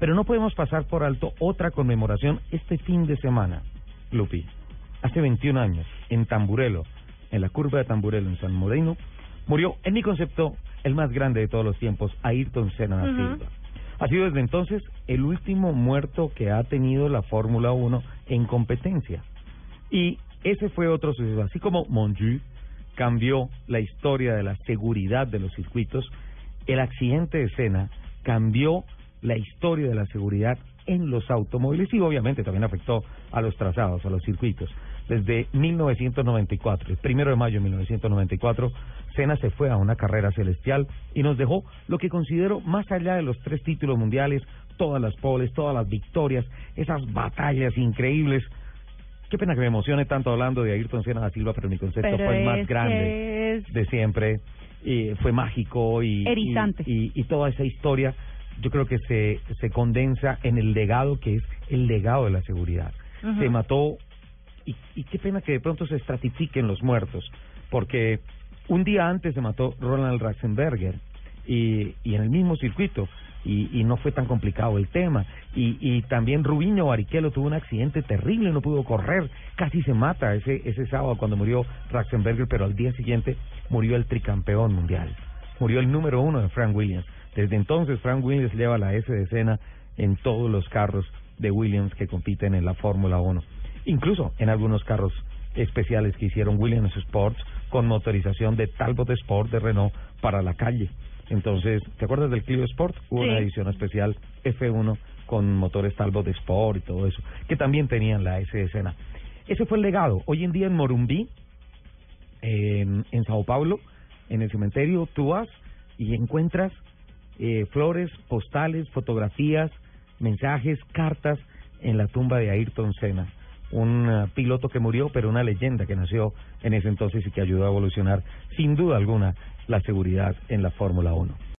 Pero no podemos pasar por alto otra conmemoración este fin de semana, Lupi. Hace 21 años, en Tamburelo, en la curva de Tamburelo, en San Moreno, murió, en mi concepto, el más grande de todos los tiempos, Ayrton Senna da Silva. Ha sido desde entonces el último muerto que ha tenido la Fórmula 1 en competencia. Y ese fue otro suceso. Así como Monju cambió la historia de la seguridad de los circuitos, el accidente de Senna cambió la historia de la seguridad en los automóviles y obviamente también afectó a los trazados, a los circuitos. Desde 1994, el primero de mayo de 1994, Senna se fue a una carrera celestial y nos dejó lo que considero más allá de los tres títulos mundiales, todas las poles, todas las victorias, esas batallas increíbles. Qué pena que me emocione tanto hablando de Ayrton Senna da Silva, pero mi concepto Pero fue el más grande es- de siempre. Y fue mágico y, Erizante. y, y, y toda esa historia yo creo que se, se condensa en el legado que es el legado de la seguridad. Se mató y, y qué pena que de pronto se estratifiquen los muertos, porque un día antes se mató Ronald Ratzenberger y, y en el mismo circuito y, y no fue tan complicado el tema. Y, y también Rubiño Barrichello tuvo un accidente terrible, no pudo correr, casi se mata ese ese sábado cuando murió Ratzenberger, pero al día siguiente murió el tricampeón mundial, murió el número uno de Frank Williams. Desde entonces Frank Williams lleva la S de escena en todos los carros de Williams que compiten en la Fórmula 1 incluso en algunos carros especiales que hicieron Williams Sports con motorización de Talbot Sport de Renault para la calle. Entonces, ¿te acuerdas del Clio Sport? Hubo Sí. una edición especial F1 con motores Talbot Sport y todo eso, que también tenían la S de escena. Ese fue el legado. Hoy en día en Morumbí, en, en Sao Paulo, en el cementerio, tú vas y encuentras eh, flores, postales, fotografías, mensajes, cartas en la tumba de Ayrton Senna, un eh, piloto que murió, pero una leyenda que nació en ese entonces y que ayudó a evolucionar sin duda alguna la seguridad en la Fórmula 1.